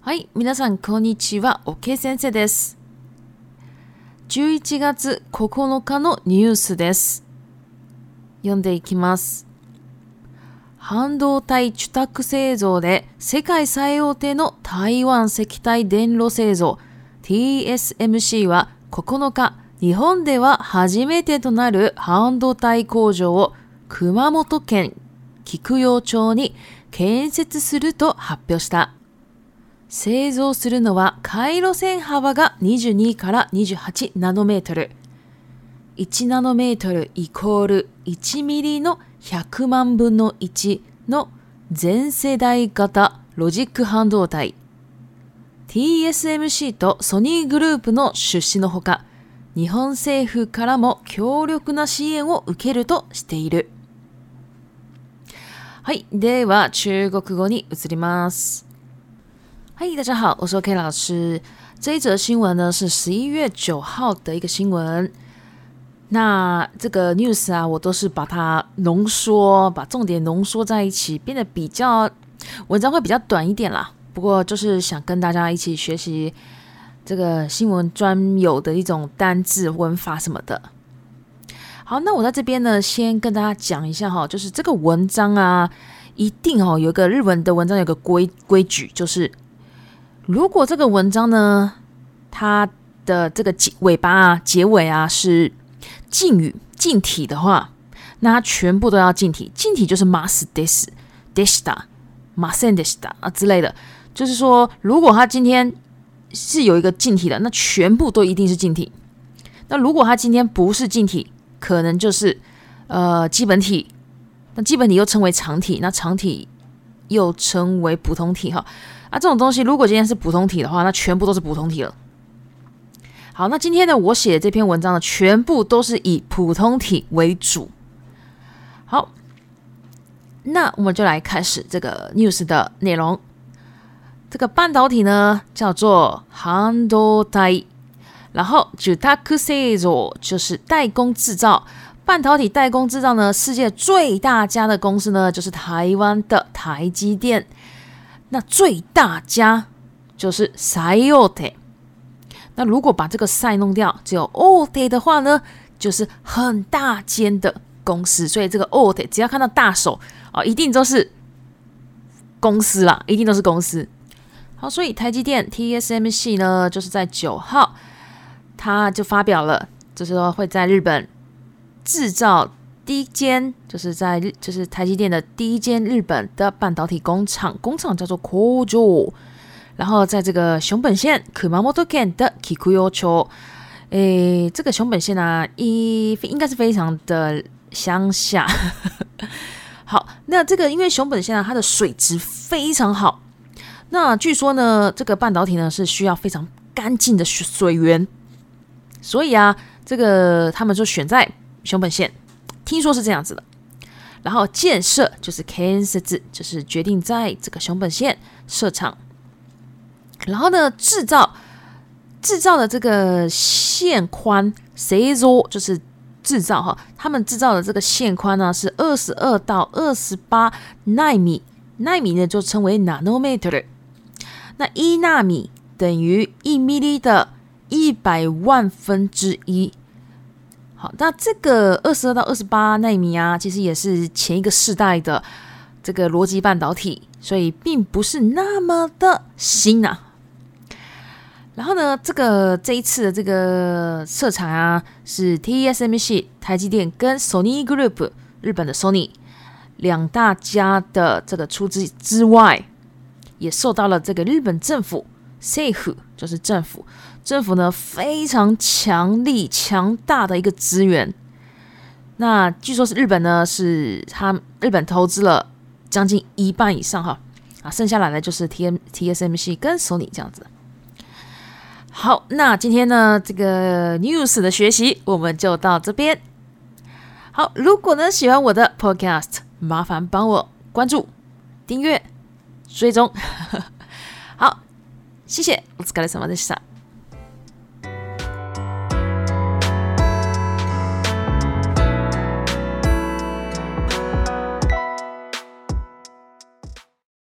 はい、皆さんこんにちは、おけ先生です。11月9日のニュースです。読んでいきます。半導体受託製造で世界最大手の台湾石体電炉製造 TSMC は9日、日本では初めてとなる半導体工場を熊本県菊陽町に建設すると発表した。製造するのは回路線幅が22から28ナノメートル。1ナノメートルイコール1ミリの100万分の1の全世代型ロジック半導体 TSMC とソニーグループの出資のほか、日本政府からも強力な支援を受けるとしている。はい。では、中国語に移ります。はい。大家好，我是 K 老师。这一则新闻呢是十一月九号的一个新闻。那这个 news 啊，我都是把它浓缩，把重点浓缩在一起，变得比较文章会比较短一点啦。不过就是想跟大家一起学习这个新闻专有的一种单字文法什么的。好，那我在这边呢，先跟大家讲一下哈，就是这个文章啊，一定哦有一个日文的文章有个规规矩，就是如果这个文章呢，它的这个尾尾巴啊、结尾啊是敬语敬体的话，那它全部都要敬体。敬体就是 masu desu d e s t a masen d e s t a 啊之类的。就是说，如果他今天是有一个进体的，那全部都一定是进体。那如果他今天不是进体，可能就是呃基本体。那基本体又称为常体，那常体又称为普通体哈。啊，这种东西如果今天是普通体的话，那全部都是普通体了。好，那今天呢，我写的这篇文章呢，全部都是以普通体为主。好，那我们就来开始这个 news 的内容。这个半导体呢，叫做 h a n d o t a i 然后 Jutakuseso 就是代工制造。半导体代工制造呢，世界最大家的公司呢，就是台湾的台积电。那最大家就是 Siote。那如果把这个 i 弄掉，只有 ote 的话呢，就是很大间的公司。所以这个 ote 只要看到大手啊，一定都是公司啦，一定都是公司。好，所以台积电 TSMC 呢，就是在九号，它就发表了，就是说会在日本制造第一间，就是在就是台积电的第一间日本的半导体工厂，工厂叫做 Cojo，然后在这个熊本县 Kumamoto ken 的 Kikuyocho，哎，这个熊本县啊，一应该是非常的乡下，好，那这个因为熊本县啊，它的水质非常好。那据说呢，这个半导体呢是需要非常干净的水源，所以啊，这个他们就选在熊本县，听说是这样子的。然后建设就是 KNS 置，就是决定在这个熊本县设厂。然后呢，制造制造的这个线宽，z o 就是制造哈？他们制造的这个线宽呢是二十二到二十八纳米，纳米呢就称为 nanometer。那一纳米等于一米的一百万分之一。好，那这个二十二到二十八纳米啊，其实也是前一个世代的这个逻辑半导体，所以并不是那么的新啊。然后呢，这个这一次的这个设厂啊，是 TSMC 台积电跟 Sony Group 日本的 Sony 两大家的这个出资之外。也受到了这个日本政府 s a f e 就是政府，政府呢非常强力强大的一个资源。那据说是日本呢是他日本投资了将近一半以上哈，啊，剩下来呢就是 T M T S M C 跟索尼这样子。好，那今天呢这个 news 的学习我们就到这边。好，如果呢喜欢我的 podcast，麻烦帮我关注订阅。追踪，好，谢谢，Let's get something 上。